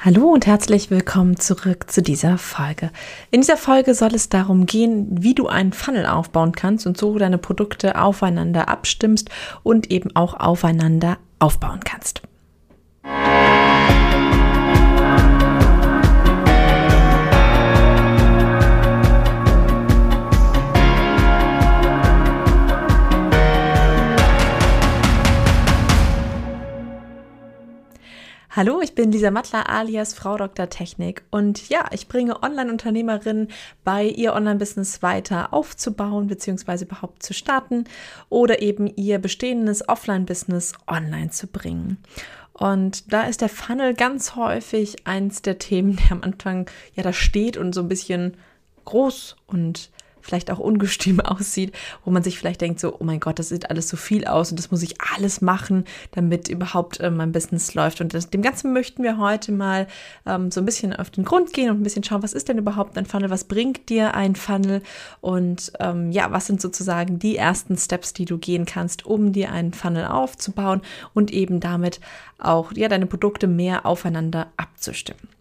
Hallo und herzlich willkommen zurück zu dieser Folge. In dieser Folge soll es darum gehen, wie du einen Funnel aufbauen kannst und so deine Produkte aufeinander abstimmst und eben auch aufeinander aufbauen kannst. Hallo, ich bin Lisa Mattler alias Frau Dr. Technik und ja, ich bringe Online-Unternehmerinnen bei ihr Online-Business weiter aufzubauen bzw. überhaupt zu starten oder eben ihr bestehendes Offline-Business online zu bringen. Und da ist der Funnel ganz häufig eins der Themen, der am Anfang ja da steht und so ein bisschen groß und vielleicht auch ungestüm aussieht, wo man sich vielleicht denkt, so, oh mein Gott, das sieht alles so viel aus und das muss ich alles machen, damit überhaupt äh, mein Business läuft. Und das, dem Ganzen möchten wir heute mal ähm, so ein bisschen auf den Grund gehen und ein bisschen schauen, was ist denn überhaupt ein Funnel, was bringt dir ein Funnel und ähm, ja, was sind sozusagen die ersten Steps, die du gehen kannst, um dir einen Funnel aufzubauen und eben damit auch ja, deine Produkte mehr aufeinander abzustimmen.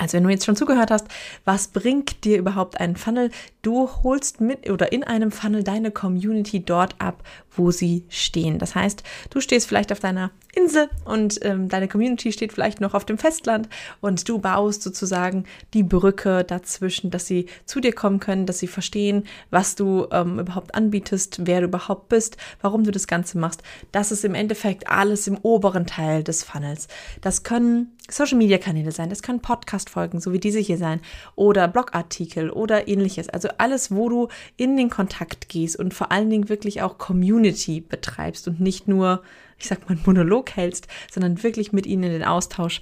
Also wenn du jetzt schon zugehört hast, was bringt dir überhaupt ein Funnel? Du holst mit oder in einem Funnel deine Community dort ab, wo sie stehen. Das heißt, du stehst vielleicht auf deiner Insel und ähm, deine Community steht vielleicht noch auf dem Festland und du baust sozusagen die Brücke dazwischen, dass sie zu dir kommen können, dass sie verstehen, was du ähm, überhaupt anbietest, wer du überhaupt bist, warum du das Ganze machst. Das ist im Endeffekt alles im oberen Teil des Funnels. Das können Social Media Kanäle sein, das können Podcast Folgen, so wie diese hier sein, oder Blogartikel oder ähnliches. Also alles, wo du in den Kontakt gehst und vor allen Dingen wirklich auch Community betreibst und nicht nur, ich sag mal, Monolog hältst, sondern wirklich mit ihnen in den Austausch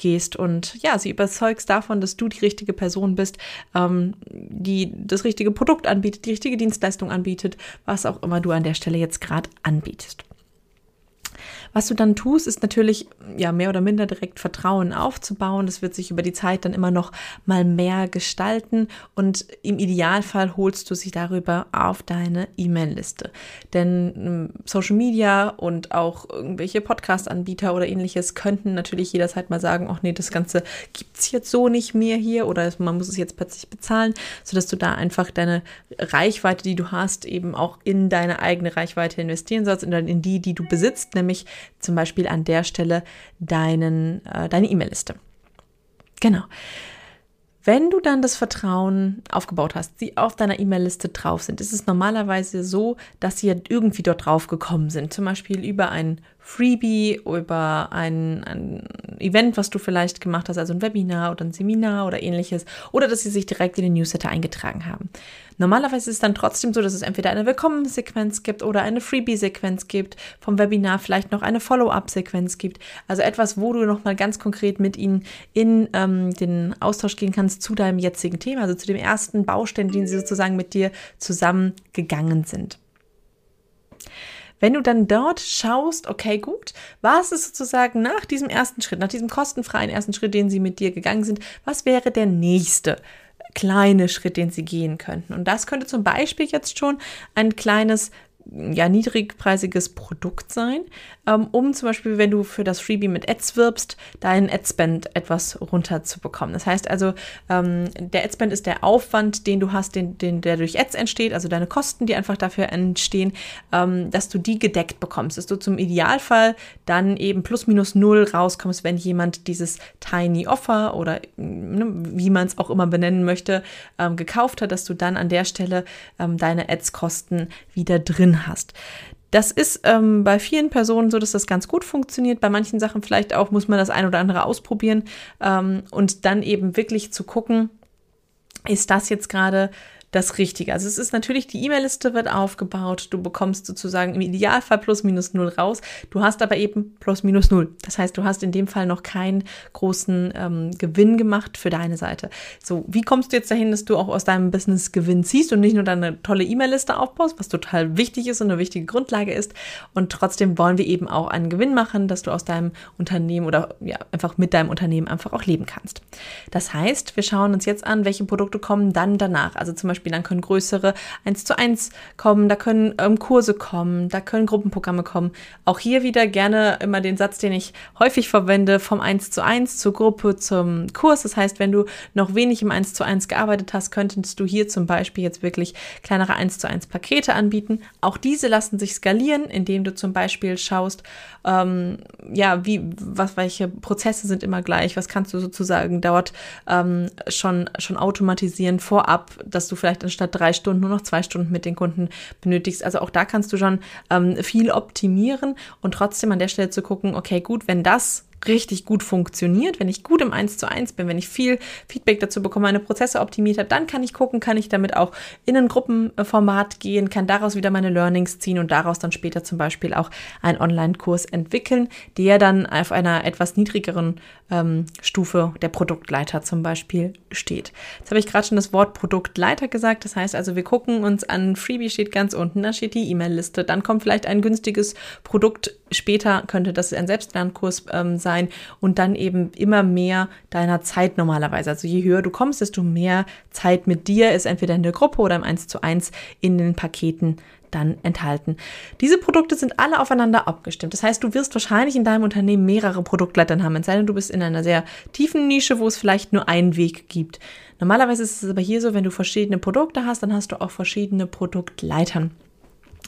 gehst und ja, sie überzeugst davon, dass du die richtige Person bist, ähm, die das richtige Produkt anbietet, die richtige Dienstleistung anbietet, was auch immer du an der Stelle jetzt gerade anbietest. Was du dann tust, ist natürlich ja mehr oder minder direkt Vertrauen aufzubauen. Das wird sich über die Zeit dann immer noch mal mehr gestalten und im Idealfall holst du sie darüber auf deine E-Mail-Liste. Denn ähm, Social Media und auch irgendwelche Podcast-Anbieter oder ähnliches könnten natürlich jederzeit mal sagen, ach nee, das Ganze gibt's jetzt so nicht mehr hier oder man muss es jetzt plötzlich bezahlen, sodass du da einfach deine Reichweite, die du hast, eben auch in deine eigene Reichweite investieren sollst, in, in die, die du besitzt, nämlich zum Beispiel an der Stelle deinen, äh, deine E-Mail-Liste. Genau. Wenn du dann das Vertrauen aufgebaut hast, sie auf deiner E-Mail-Liste drauf sind, ist es normalerweise so, dass sie irgendwie dort drauf gekommen sind. Zum Beispiel über ein Freebie, über ein, ein, Event, was du vielleicht gemacht hast, also ein Webinar oder ein Seminar oder ähnliches, oder dass sie sich direkt in den Newsletter eingetragen haben. Normalerweise ist es dann trotzdem so, dass es entweder eine Willkommensequenz gibt oder eine Freebie-Sequenz gibt, vom Webinar vielleicht noch eine Follow-up-Sequenz gibt. Also etwas, wo du nochmal ganz konkret mit ihnen in ähm, den Austausch gehen kannst zu deinem jetzigen Thema, also zu dem ersten Baustein, den sie sozusagen mit dir zusammengegangen sind. Wenn du dann dort schaust, okay, gut, was ist sozusagen nach diesem ersten Schritt, nach diesem kostenfreien ersten Schritt, den sie mit dir gegangen sind, was wäre der nächste? kleine Schritt, den sie gehen könnten. Und das könnte zum Beispiel jetzt schon ein kleines ja, niedrigpreisiges Produkt sein, ähm, um zum Beispiel, wenn du für das Freebie mit Ads wirbst, deinen Adspend etwas runterzubekommen. Das heißt also, ähm, der Adspend ist der Aufwand, den du hast, den, den, der durch Ads entsteht, also deine Kosten, die einfach dafür entstehen, ähm, dass du die gedeckt bekommst, dass du zum Idealfall dann eben plus minus null rauskommst, wenn jemand dieses Tiny Offer oder ne, wie man es auch immer benennen möchte, ähm, gekauft hat, dass du dann an der Stelle ähm, deine Ads-Kosten wieder drin hast. Das ist ähm, bei vielen Personen so, dass das ganz gut funktioniert. Bei manchen Sachen vielleicht auch muss man das ein oder andere ausprobieren ähm, und dann eben wirklich zu gucken, ist das jetzt gerade das Richtige. Also es ist natürlich, die E-Mail-Liste wird aufgebaut, du bekommst sozusagen im Idealfall plus minus null raus, du hast aber eben plus minus null. Das heißt, du hast in dem Fall noch keinen großen ähm, Gewinn gemacht für deine Seite. So, wie kommst du jetzt dahin, dass du auch aus deinem Business Gewinn ziehst und nicht nur deine tolle E-Mail-Liste aufbaust, was total wichtig ist und eine wichtige Grundlage ist und trotzdem wollen wir eben auch einen Gewinn machen, dass du aus deinem Unternehmen oder ja, einfach mit deinem Unternehmen einfach auch leben kannst. Das heißt, wir schauen uns jetzt an, welche Produkte kommen dann danach. Also zum Beispiel Beispiel, dann können größere 1 zu 1 kommen, da können ähm, Kurse kommen, da können Gruppenprogramme kommen. Auch hier wieder gerne immer den Satz, den ich häufig verwende, vom 1 zu 1 zur Gruppe zum Kurs. Das heißt, wenn du noch wenig im 1 zu 1 gearbeitet hast, könntest du hier zum Beispiel jetzt wirklich kleinere 1 zu 1 Pakete anbieten. Auch diese lassen sich skalieren, indem du zum Beispiel schaust, ähm, ja, wie, was, welche Prozesse sind immer gleich, was kannst du sozusagen dort ähm, schon, schon automatisieren vorab, dass du vielleicht anstatt drei Stunden nur noch zwei Stunden mit den Kunden benötigst. Also auch da kannst du schon ähm, viel optimieren und trotzdem an der Stelle zu gucken, okay, gut, wenn das richtig gut funktioniert, wenn ich gut im 1 zu 1 bin, wenn ich viel Feedback dazu bekomme, meine Prozesse optimiert habe, dann kann ich gucken, kann ich damit auch in ein Gruppenformat gehen, kann daraus wieder meine Learnings ziehen und daraus dann später zum Beispiel auch einen Online-Kurs entwickeln, der dann auf einer etwas niedrigeren ähm, Stufe der Produktleiter zum Beispiel steht. Jetzt habe ich gerade schon das Wort Produktleiter gesagt, das heißt also, wir gucken uns an, Freebie steht ganz unten, da steht die E-Mail-Liste, dann kommt vielleicht ein günstiges Produkt, später könnte das ein Selbstlernkurs ähm, sein, und dann eben immer mehr deiner Zeit normalerweise. Also je höher du kommst, desto mehr Zeit mit dir ist entweder in der Gruppe oder im 1 zu 1 in den Paketen dann enthalten. Diese Produkte sind alle aufeinander abgestimmt. Das heißt, du wirst wahrscheinlich in deinem Unternehmen mehrere Produktleitern haben, es sei denn, du bist in einer sehr tiefen Nische, wo es vielleicht nur einen Weg gibt. Normalerweise ist es aber hier so, wenn du verschiedene Produkte hast, dann hast du auch verschiedene Produktleitern.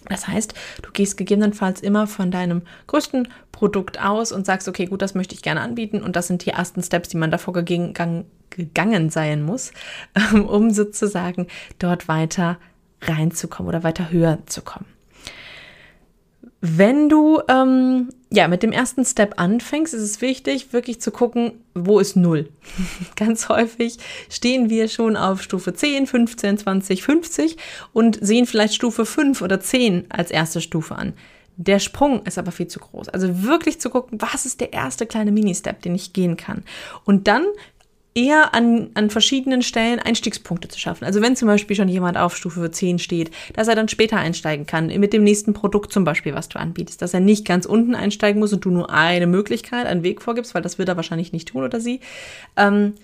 Das heißt, du gehst gegebenenfalls immer von deinem größten Produkt aus und sagst, okay, gut, das möchte ich gerne anbieten und das sind die ersten Steps, die man davor gegangen, gegangen sein muss, um sozusagen dort weiter reinzukommen oder weiter höher zu kommen. Wenn du ähm, ja mit dem ersten Step anfängst, ist es wichtig, wirklich zu gucken, wo ist Null. Ganz häufig stehen wir schon auf Stufe 10, 15, 20, 50 und sehen vielleicht Stufe 5 oder 10 als erste Stufe an. Der Sprung ist aber viel zu groß. Also wirklich zu gucken, was ist der erste kleine Mini-Step, den ich gehen kann. Und dann eher an, an verschiedenen Stellen Einstiegspunkte zu schaffen. Also wenn zum Beispiel schon jemand auf Stufe 10 steht, dass er dann später einsteigen kann, mit dem nächsten Produkt zum Beispiel, was du anbietest, dass er nicht ganz unten einsteigen muss und du nur eine Möglichkeit, einen Weg vorgibst, weil das wird er wahrscheinlich nicht tun oder sie. Ähm,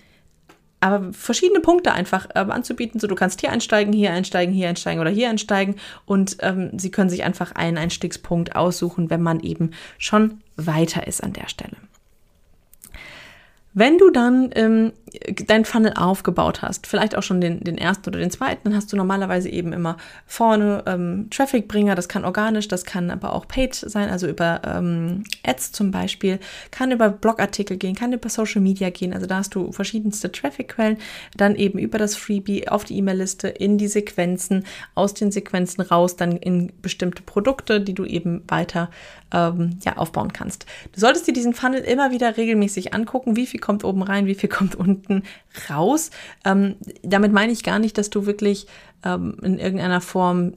aber verschiedene Punkte einfach ähm, anzubieten, so du kannst hier einsteigen, hier einsteigen, hier einsteigen oder hier einsteigen und ähm, sie können sich einfach einen Einstiegspunkt aussuchen, wenn man eben schon weiter ist an der Stelle. Wenn du dann ähm, dein Funnel aufgebaut hast, vielleicht auch schon den, den ersten oder den zweiten, dann hast du normalerweise eben immer vorne ähm, Trafficbringer, das kann organisch, das kann aber auch paid sein, also über ähm, Ads zum Beispiel, kann über Blogartikel gehen, kann über Social Media gehen, also da hast du verschiedenste Trafficquellen, dann eben über das Freebie auf die E-Mail-Liste, in die Sequenzen, aus den Sequenzen raus, dann in bestimmte Produkte, die du eben weiter ähm, ja, aufbauen kannst. Du solltest dir diesen Funnel immer wieder regelmäßig angucken, wie viel kommt oben rein, wie viel kommt unten raus. Ähm, damit meine ich gar nicht, dass du wirklich ähm, in irgendeiner Form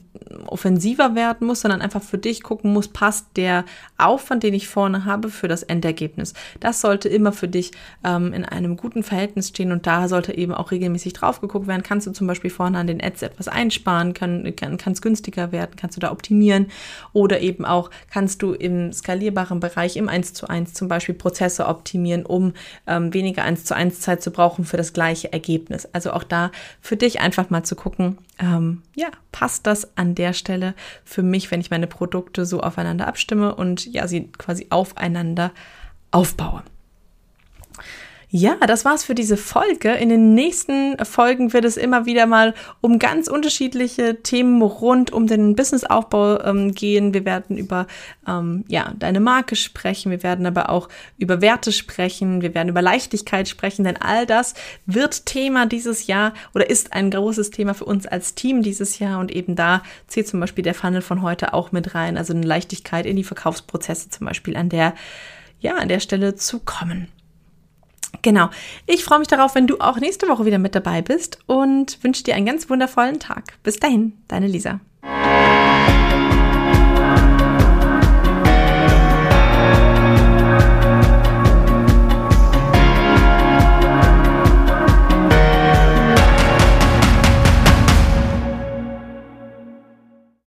offensiver werden muss, sondern einfach für dich gucken muss, passt der Aufwand, den ich vorne habe, für das Endergebnis. Das sollte immer für dich ähm, in einem guten Verhältnis stehen und da sollte eben auch regelmäßig drauf geguckt werden. Kannst du zum Beispiel vorne an den Ads etwas einsparen, kann, kann es günstiger werden, kannst du da optimieren oder eben auch kannst du im skalierbaren Bereich im 1 zu 1 zum Beispiel Prozesse optimieren, um ähm, weniger 1 zu 1 Zeit zu brauchen für das gleiche Ergebnis. Also auch da für dich einfach mal zu gucken, ähm, ja, passt das an der Stelle für mich, wenn ich meine Produkte so aufeinander abstimme und ja, sie quasi aufeinander aufbaue. Ja, das war's für diese Folge. In den nächsten Folgen wird es immer wieder mal um ganz unterschiedliche Themen rund um den Businessaufbau ähm, gehen. Wir werden über ähm, ja, deine Marke sprechen. Wir werden aber auch über Werte sprechen. Wir werden über Leichtigkeit sprechen, denn all das wird Thema dieses Jahr oder ist ein großes Thema für uns als Team dieses Jahr. Und eben da zählt zum Beispiel der Funnel von heute auch mit rein. Also eine Leichtigkeit in die Verkaufsprozesse zum Beispiel an der, ja, an der Stelle zu kommen. Genau. Ich freue mich darauf, wenn du auch nächste Woche wieder mit dabei bist und wünsche dir einen ganz wundervollen Tag. Bis dahin, deine Lisa.